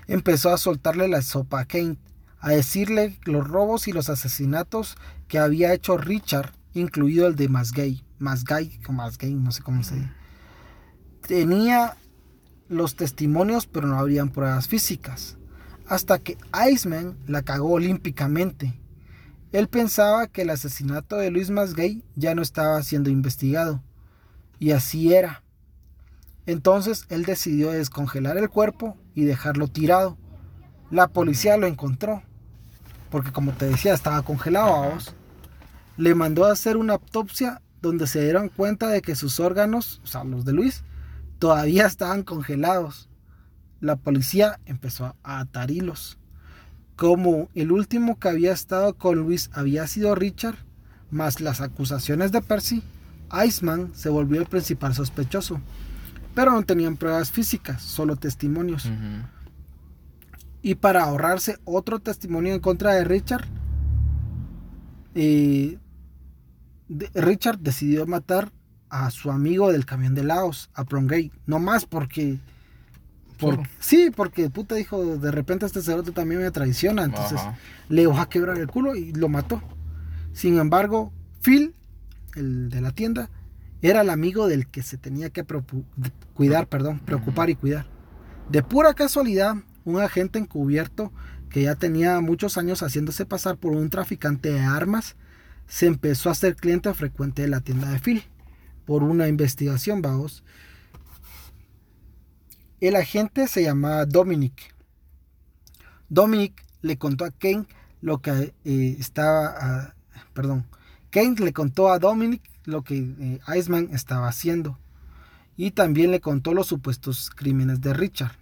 empezó a soltarle la sopa a Kane, a decirle los robos y los asesinatos que había hecho Richard, incluido el de Masgay. Masgay, o Masgay, no sé cómo se dice. Tenía los testimonios, pero no habrían pruebas físicas. Hasta que Iceman la cagó olímpicamente. Él pensaba que el asesinato de Luis Masgay ya no estaba siendo investigado. Y así era. Entonces él decidió descongelar el cuerpo y dejarlo tirado. La policía lo encontró, porque como te decía, estaba congelado a vos. Le mandó a hacer una autopsia donde se dieron cuenta de que sus órganos, o sea, los de Luis, todavía estaban congelados. La policía empezó a atar hilos. Como el último que había estado con Luis había sido Richard, más las acusaciones de Percy, Iceman se volvió el principal sospechoso. Pero no tenían pruebas físicas, solo testimonios. Y para ahorrarse otro testimonio en contra de Richard, eh, Richard decidió matar a su amigo del camión de Laos, a Prongate. No más porque. sí, porque puta dijo, de repente este cerote también me traiciona. Entonces le dejó a quebrar el culo y lo mató. Sin embargo, Phil, el de la tienda, era el amigo del que se tenía que cuidar, perdón, preocupar y cuidar. De pura casualidad, un agente encubierto que ya tenía muchos años haciéndose pasar por un traficante de armas, se empezó a ser cliente frecuente de la tienda de Phil por una investigación, vamos. El agente se llamaba Dominic. Dominic le contó a Kane lo que eh, estaba, ah, perdón, Kane le contó a Dominic lo que eh, Iceman estaba haciendo y también le contó los supuestos crímenes de Richard,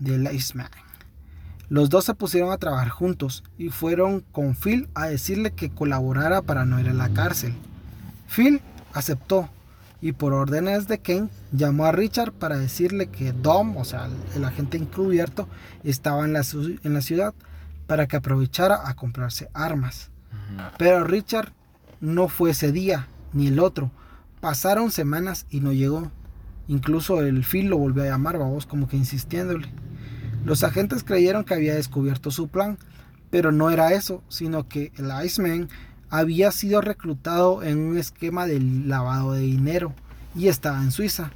del Iceman. Los dos se pusieron a trabajar juntos y fueron con Phil a decirle que colaborara para no ir a la cárcel. Phil aceptó y por órdenes de Kane llamó a Richard para decirle que Dom, o sea, el, agente encubierto, estaba en la, en la ciudad para que aprovechara a comprarse armas. Pero Richard no fue ese día ni el otro. Pasaron semanas y no llegó. Incluso el Phil lo volvió a llamar, vamos, como que insistiéndole. Los agentes creyeron que había descubierto su plan, pero no era eso, sino que el Iceman había sido reclutado en un esquema de lavado de dinero y estaba en Suiza.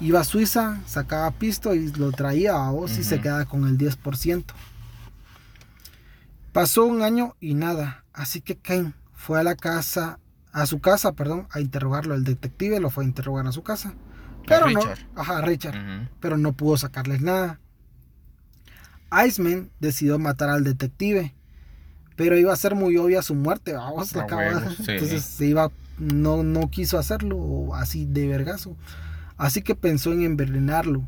Iba a Suiza, sacaba pisto y lo traía a vos y se quedaba con el 10%. Pasó un año y nada, así que Kane fue a la casa, a su casa, perdón, a interrogarlo. El detective lo fue a interrogar a su casa. Pero no, ajá, Richard, pero no pudo sacarles nada. Iceman decidió matar al detective pero iba a ser muy obvia su muerte, vamos, ah, entonces se iba, no, no quiso hacerlo así de vergazo, así que pensó en envenenarlo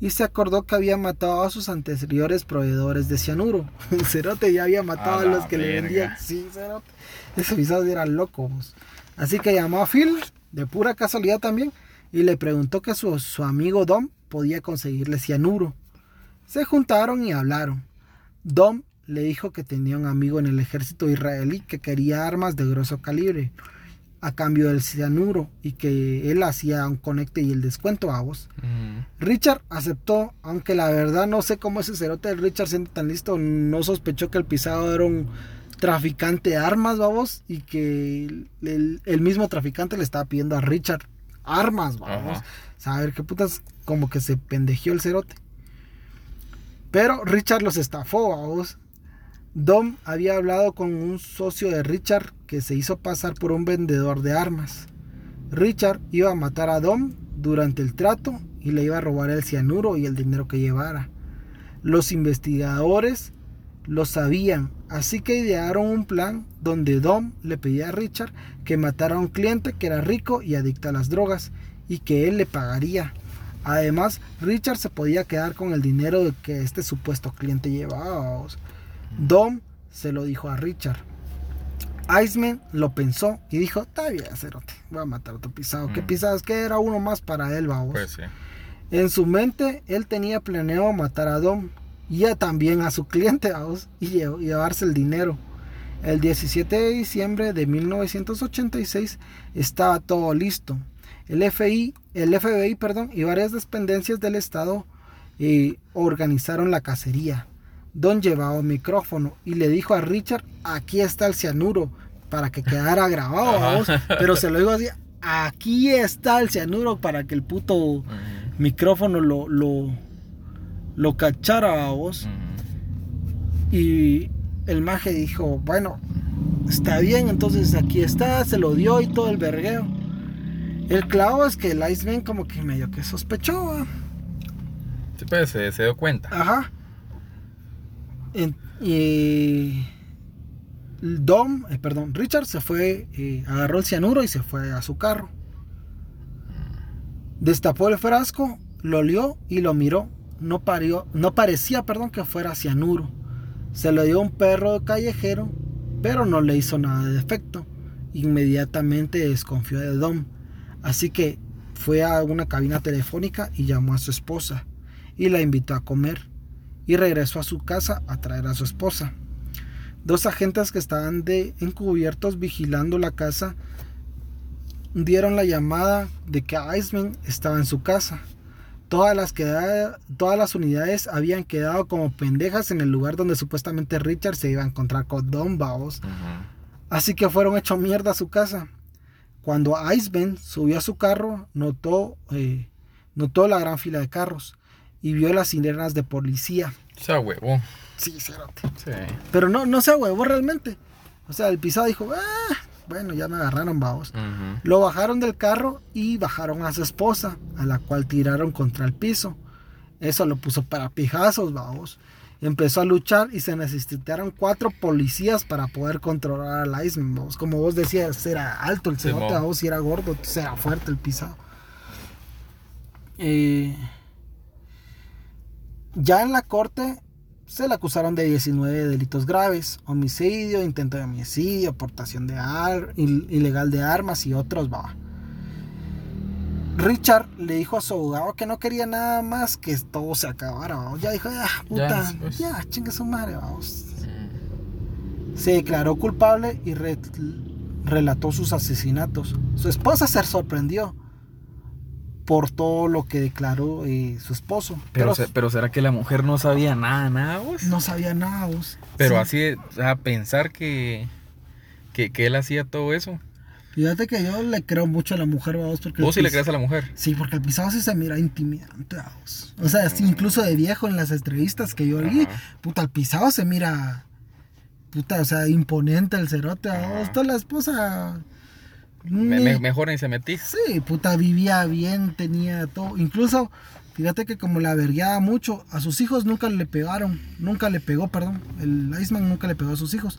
y se acordó que había matado a sus anteriores proveedores de cianuro. Cerote ya había matado a, los que le vendían. Sí, cerote. Esos episodios eran locos. Así que llamó a Phil, de pura casualidad también, y le preguntó que su, su amigo Dom podía conseguirle cianuro. Se juntaron y hablaron. Dom le dijo que tenía un amigo en el ejército israelí que quería armas de grueso calibre a cambio del cianuro y que él hacía un conecte y el descuento a vos. Richard aceptó, aunque la verdad no sé cómo ese cerote de Richard siendo tan listo no sospechó que el pisado era un traficante de armas, vamos, y que el, mismo traficante le estaba pidiendo a Richard armas, vamos. Saber qué putas, como que se pendejió el cerote. Pero Richard los estafó, vamos. Dom había hablado con un socio de Richard que se hizo pasar por un vendedor de armas. Richard iba a matar a Dom durante el trato y le iba a robar el cianuro y el dinero que llevara. Los investigadores lo sabían, así que idearon un plan donde Dom le pedía a Richard que matara a un cliente que era rico y adicto a las drogas y que él le pagaría. Además, Richard se podía quedar con el dinero que este supuesto cliente llevaba. Dom se lo dijo a Richard. Iceman lo pensó y dijo, está bien, cerote, voy a matar a otro pisado. ¿Qué pisado? Es que era uno más para él, vamos. Pues sí. En su mente, él tenía planeado matar a Dom y también a su cliente, vamos, y llevarse el dinero. El 17 de diciembre de 1986 estaba todo listo. El FBI, el FBI perdón, y varias dependencias del Estado eh, organizaron la cacería. Don llevaba un micrófono y le dijo a Richard, aquí está el cianuro, para que quedara grabado, pero se lo dijo así, aquí está el cianuro para que el puto micrófono lo, lo, lo cachara a vos. Y el maje dijo, bueno, está bien, entonces aquí está, se lo dio y todo el vergueo. El clavo es que el Iceman como que medio que sospechó. Sí, pues se, dio cuenta. Ajá. Y Dom, eh, perdón, Richard se fue, eh, agarró el cianuro y se fue a su carro. Destapó el frasco, lo olió y lo miró. No, parió, no parecía perdón, que fuera cianuro. Se lo dio a un perro callejero, pero no le hizo nada de efecto. Inmediatamente desconfió de Dom Así que fue a una cabina telefónica y llamó a su esposa y la invitó a comer y regresó a su casa a traer a su esposa. Dos agentes que estaban de encubiertos vigilando la casa dieron la llamada de que Iceman estaba en su casa. Todas las, todas las unidades habían quedado como pendejas en el lugar donde supuestamente Richard se iba a encontrar con Don Baos. Así que fueron hecho mierda a su casa. Cuando Iceman subió a su carro, notó, eh, notó la gran fila de carros y vio las sirenas de policía. Se huevo. Sí, cerote. Sí. Pero no, no se huevo realmente. O sea, el pisado dijo, ah, bueno, ya me agarraron, vamos. Lo bajaron del carro y bajaron a su esposa, a la cual tiraron contra el piso. Eso lo puso para pijazos, vamos empezó a luchar y se necesitaron cuatro policías para poder controlar al Iceman. Como vos decías, era alto el cerote, vos era gordo, era fuerte el pisado. Eh, ya en la corte se le acusaron de 19 delitos graves, homicidio, intento de homicidio, aportación de ar, ilegal de armas y otros. Richard le dijo a su abogado que no quería nada más que todo se acabara. Ya dijo, ya, puta, ya, chingue su madre, vamos. Se declaró culpable y relató sus asesinatos. Su esposa se sorprendió por todo lo que declaró eh, su esposo. Pero, pero, ¿será que la mujer no sabía nada, nada, vos? No sabía nada, vos. Pero así, a pensar que, que, que él hacía todo eso. Fíjate que yo le creo mucho a la mujer, vamos. Porque ¿Vos sí le crees a la mujer? Sí, porque el pisado sí se mira intimidante, vamos. O sea, incluso de viejo en las entrevistas que yo vi, puta, el pisado se mira, puta, o sea, imponente el cerote, vamos. Toda la esposa... mejor ni se metí. Sí, puta, vivía bien, tenía todo. Incluso, fíjate que como la vergueaba mucho, a sus hijos nunca le pegaron, nunca le pegó, perdón. El Iceman nunca le pegó a sus hijos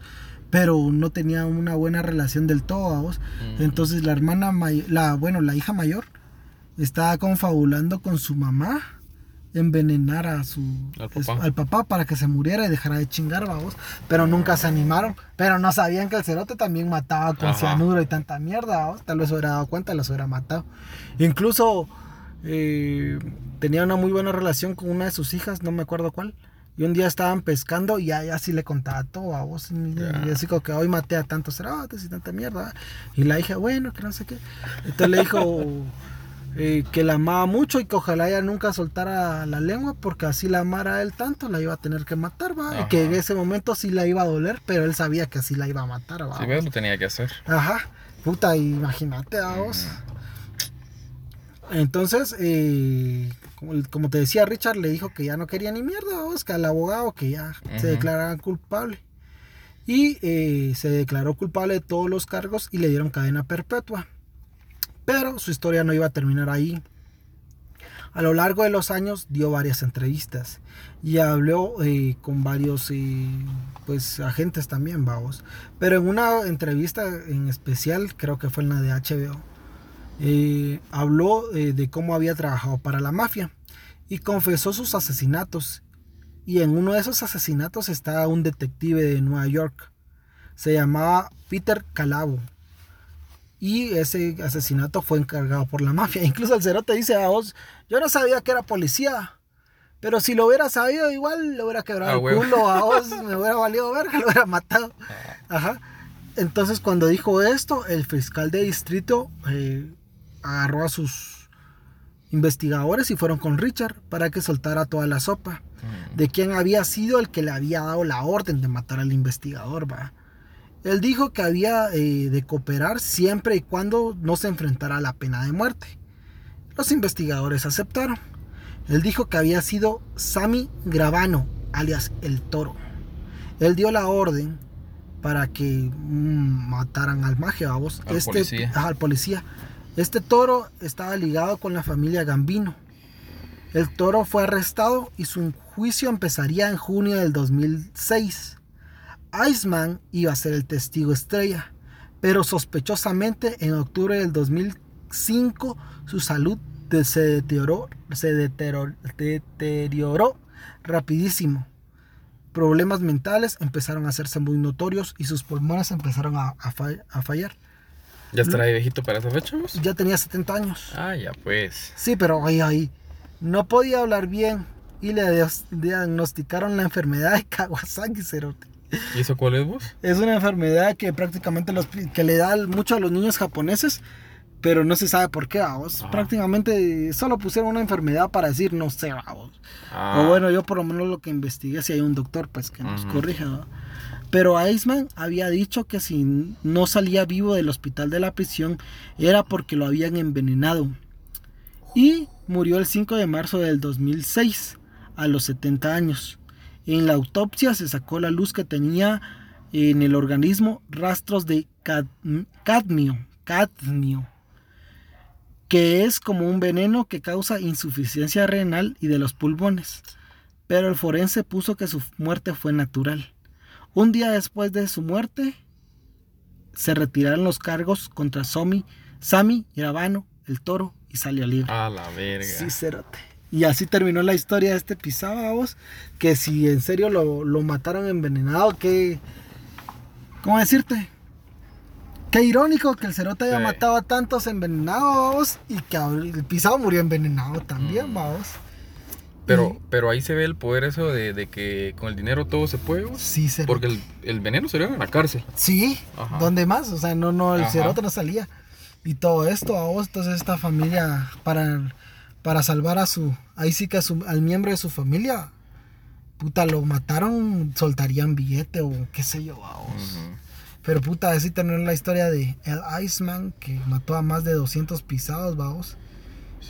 pero no tenía una buena relación del todo, ¿vos? Entonces la hermana, la, bueno, la hija mayor estaba confabulando con su mamá envenenar a su al papá. para que se muriera y dejara de chingar, vamos. Pero nunca se animaron. Pero no sabían que el cerote también mataba con cianuro y tanta mierda, vamos. Tal vez se hubiera dado cuenta, los hubiera matado. Incluso eh, tenía una muy buena relación con una de sus hijas, no me acuerdo cuál. Y un día estaban pescando y ahí así le contaba todo a vos. Y, así como que hoy maté a tantos cerotes y tanta mierda. Y la hija, bueno, que no sé qué. Entonces le dijo eh, que la amaba mucho y que ojalá ella nunca soltara la lengua porque así la amara a él tanto, la iba a tener que matar, va. Y que en ese momento sí la iba a doler, pero él sabía que así la iba a matar, va. Sí, lo tenía que hacer. Ajá. Puta, imagínate a vos. Entonces, eh, como, te decía, Richard le dijo que ya no quería ni mierda, que al abogado que ya se declarara culpable. Y eh, se declaró culpable de todos los cargos y le dieron cadena perpetua. Pero su historia no iba a terminar ahí. A lo largo de los años dio varias entrevistas y habló eh, con varios eh, pues agentes también, vamos. Pero en una entrevista en especial, creo que fue en la de HBO, eh, habló de cómo había trabajado para la mafia y confesó sus asesinatos. Y en uno de esos asesinatos estaba un detective de Nueva York. Se llamaba Peter Calabo y ese asesinato fue encargado por la mafia. Incluso el cerote dice a vos, yo no sabía que era policía. Pero si lo hubiera sabido, igual le hubiera quebrado ah, el culo a vos, me hubiera valido verga, lo hubiera matado. Ah. Ajá. Entonces, cuando dijo esto, el fiscal de distrito eh, agarró a sus investigadores y fueron con Richard para que soltara toda la sopa mm. de quién había sido el que le había dado la orden de matar al investigador, va. Él dijo que había eh, de cooperar siempre y cuando no se enfrentara a la pena de muerte. Los investigadores aceptaron. Él dijo que había sido Sami Gravano, alias el toro. Él dio la orden para que mm, mataran al magia, vos. Al este, policía. al policía. Este toro estaba ligado con la familia Gambino. El toro fue arrestado y su juicio empezaría en junio del 2006. Iceman iba a ser el testigo estrella, pero sospechosamente en octubre del 2005 su salud se deterioró, se deterioró, rapidísimo. Problemas mentales empezaron a hacerse muy notorios y sus pulmones empezaron a, fallar. ¿Ya estará ahí viejito para esa fecha? Ya tenía 70 años. Ah, ya pues. Sí, pero ahí, ahí. No podía hablar bien y le diagnosticaron la enfermedad de Kawasaki, cerote. ¿Y eso cuál es vos? Es una enfermedad que prácticamente los, que le da mucho a los niños japoneses, pero no se sabe por qué, vos. Prácticamente solo pusieron una enfermedad para decir no sé, vos. Ah. O bueno, yo por lo menos lo que investigué, si hay un doctor, pues que nos corrija, Pero Iceman había dicho que si no salía vivo del hospital de la prisión era porque lo habían envenenado. Y murió el 5 de marzo del 2006, a los 70 años. En la autopsia se sacó la luz que tenía en el organismo rastros de cadmio, cadmio, que es como un veneno que causa insuficiencia renal y de los pulmones. Pero el forense puso que su muerte fue natural. Un día después de su muerte, se retiraron los cargos contra Somi, Sami Gravano, el toro, y salió libre. A la verga. Sí, y así terminó la historia de este pisábamos. Que si en serio lo, mataron envenenado, que. ¿Cómo decirte? Qué irónico que el cerote haya matado a tantos envenenados y que el pisado murió envenenado también, mm. vamos. Pero, pero ahí se ve el poder eso de, que con el dinero todo se puede. Sí, cerote. Porque el, veneno sería en la cárcel. Sí, ¿dónde más? O sea, no, no, el cerote no salía. Y todo esto, a vos, entonces esta familia, para para salvar a su, ahí sí que a su, al miembro de su familia, puta, lo mataron, soltarían billete o qué sé yo, vamos. Pero puta, así tener la historia de el Iceman que mató a más de 200 pisados, vamos.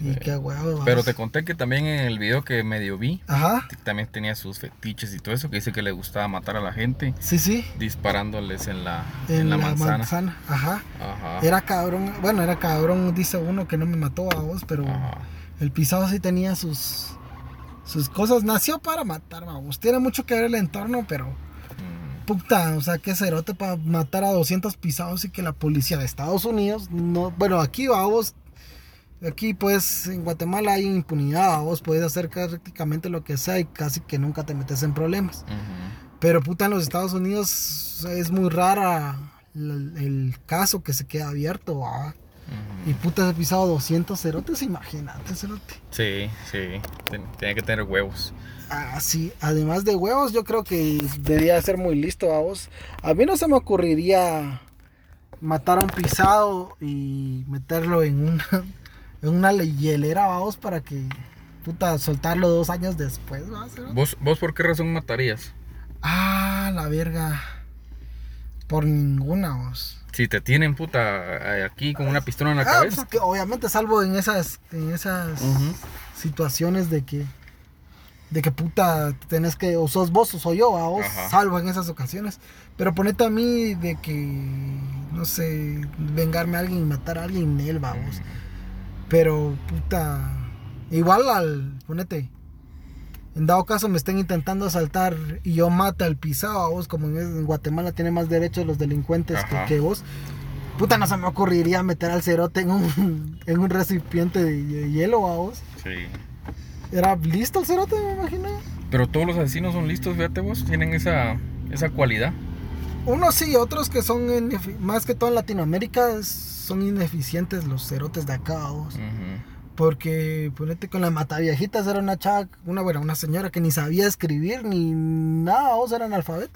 Y qué huevo, Pero te conté que también en el video que medio vi, Ajá. también tenía sus fetiches y todo eso, que dice que le gustaba matar a la gente. Sí, sí. Disparándoles en la, en, la, manzana. Ajá. Ajá. Era cabrón, bueno, era cabrón, dice uno que no me mató a vos, pero... El pisado sí tenía sus, sus cosas. Nació para matar, vamos. Tiene mucho que ver el entorno, pero. Mm. Puta, o sea, qué cerote para matar a 200 pisados y que la policía de Estados Unidos no. Bueno, aquí vamos. Aquí, pues, en Guatemala hay impunidad, vos podés hacer prácticamente lo que sea y casi que nunca te metes en problemas. Pero, puta, en los Estados Unidos es muy rara el, caso que se queda abierto, y puta, he pisado 200 cerotes, imagínate, cerote. Sí, sí, tenía que tener huevos. Ah, sí, además de huevos, yo creo que debía ser muy listo a vos. A mí no se me ocurriría matar a un pisado y meterlo en una, en una hielera, vos, para que, puta, soltarlo dos años después, ¿Vos, ¿Vos por qué razón matarías? Ah, la verga. Por ninguna, vos. Si te tienen puta aquí con una pistola en la ah, cabeza. Pues obviamente salvo en esas, en esas situaciones de que de que puta tenés que o sos vos o soy yo, a vos, salvo en esas ocasiones. Pero ponete a mí de que no sé, vengarme a alguien y matar a alguien, él va vos. Pero puta Igual al, ponete, en dado caso me estén intentando asaltar y yo mate al pisado, a vos, como en Guatemala tiene más derechos los delincuentes que, vos. Puta, no se me ocurriría meter al cerote en un, en un recipiente de hielo, a vos. Sí. Era listo el cerote, me imagino. Pero todos los asesinos son listos, fíjate vos, tienen esa, esa cualidad. Unos sí, otros que son, más que todo en Latinoamérica, son ineficientes los cerotes de acá, vos. Porque, ponete con la mataviejitas, era una chava, una, buena una señora que ni sabía escribir ni nada, vos, era analfabet.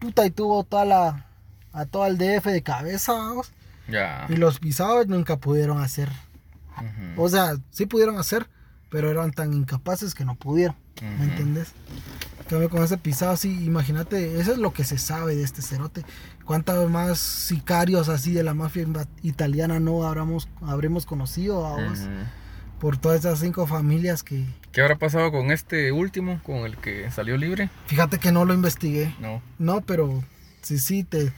Puta, y tuvo toda la, a todo el DF de cabeza, vos. Ya. Y los pisados nunca pudieron hacer. O sea, sí pudieron hacer, pero eran tan incapaces que no pudieron. ¿Me entiendes? Cambio con ese pisado así, imagínate, eso es lo que se sabe de este cerote. ¿Cuántos más sicarios así de la mafia italiana no habremos, habremos conocido? vos? Por todas esas cinco familias que... ¿Qué habrá pasado con este último, con el que salió libre? Fíjate que no lo investigué. No. No, pero sí, sí, te,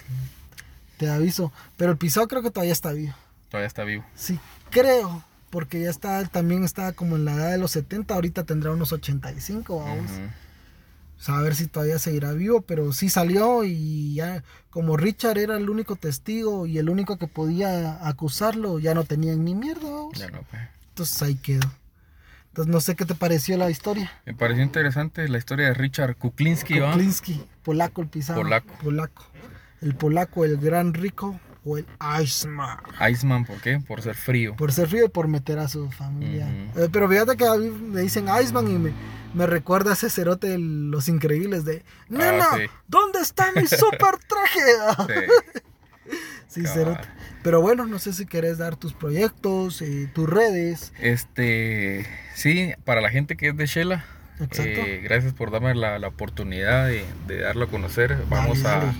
te aviso. Pero el pisado creo que todavía está vivo. Todavía está vivo. Sí, creo, porque ya está, también está como en la edad de los 70, ahorita tendrá unos 85, vamos. a ver si todavía seguirá vivo, pero sí salió y ya, como Richard era el único testigo y el único que podía acusarlo, ya no tenían ni mierda, vamos. Ya no, pues. Entonces ahí quedó. Entonces no sé qué te pareció la historia. Me pareció interesante la historia de Richard Kuklinski, Kuklinski, polaco el pisado. Polaco. Polaco. El polaco, el gran rico o el Iceman. Iceman, ¿por qué? Por ser frío. Por ser frío y por meter a su familia. Eh, pero fíjate que a mí me dicen Iceman y me, me recuerda a ese cerote de Los Increíbles de... Nena, ah, ¿dónde está mi super traje? sí, sí. Pero bueno, no sé si querés dar tus proyectos, eh, tus redes. Este, sí, para la gente que es de Shela. Exacto. Eh, gracias por darme la, oportunidad de, darlo a conocer. Vamos a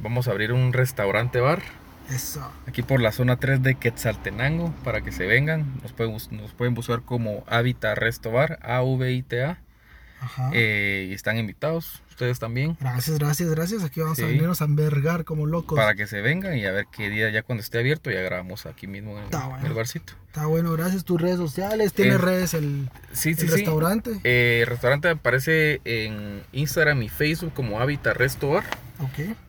vamos a abrir un restaurante bar. Eso. Aquí por la zona 3 de Quetzaltenango, para que se vengan. Nos pueden, nos pueden buscar como Habita Resto Bar, A-V-I-T-A. Eh, y están invitados, ustedes también. Gracias, gracias, gracias. Aquí vamos a venirnos a envergar como locos. Para que se vengan y a ver qué día, ya cuando esté abierto, ya grabamos aquí mismo en, el barcito. Está bueno, gracias. Tus redes sociales, ¿tiene redes el, restaurante? Eh, el restaurante aparece en Instagram y Facebook como Hábitat Resto Bar.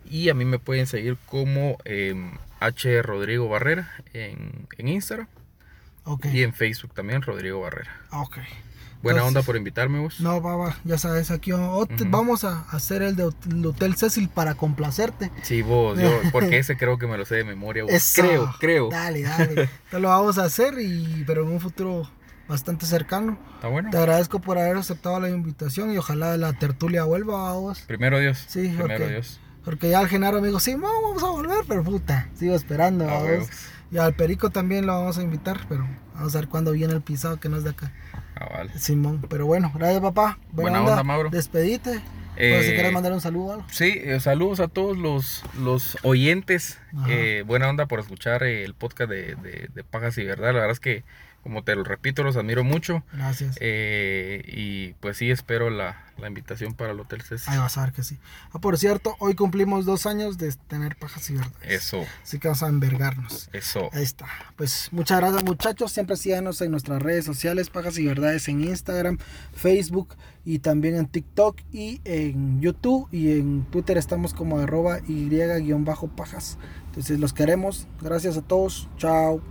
Y a mí me pueden seguir como em, H. Rodrigo Barrera en, en Instagram. Okay. Y en Facebook también, Rodrigo Barrera. Ok. Buena onda por invitarme vos. No, va, ya sabes, aquí vamos a hacer el del Hotel Cecil para complacerte. Sí, vos, yo, porque ese creo que me lo sé de memoria. Creo, creo. Dale, dale. Te lo vamos a hacer, y, pero en un futuro bastante cercano. Está bueno. Te agradezco por haber aceptado la invitación y ojalá la tertulia vuelva a vos. Primero Dios. Sí, primero Dios. Porque ya el Genaro me dijo, sí, vamos a volver, pero puta, sigo esperando. a vos. Y al Perico también lo vamos a invitar, pero vamos a ver cuándo viene el pisado que no es de acá. Ah, Simón, pero bueno, gracias papá. Buena, onda, Mauro. Despedite. si eh, quieres mandar un saludo algo. Sí, eh, saludos a todos los, los oyentes. Eh, buena onda por escuchar el podcast de, de, de Pajas y Verdad. La verdad es que como te lo repito, los admiro mucho. Gracias. Eh, y pues sí, espero la, invitación para el Hotel Ceci. Ahí vas a ver que sí. Ah, por cierto, hoy cumplimos dos años de tener pajas y verdades. Eso. Así que vamos a envergarnos. Eso. Ahí está. Pues muchas gracias, muchachos. Siempre síganos en nuestras redes sociales, pajas y verdades en Instagram, Facebook y también en TikTok y en YouTube. Y en Twitter estamos como arroba y-pajas. Entonces los queremos. Gracias a todos. Chao.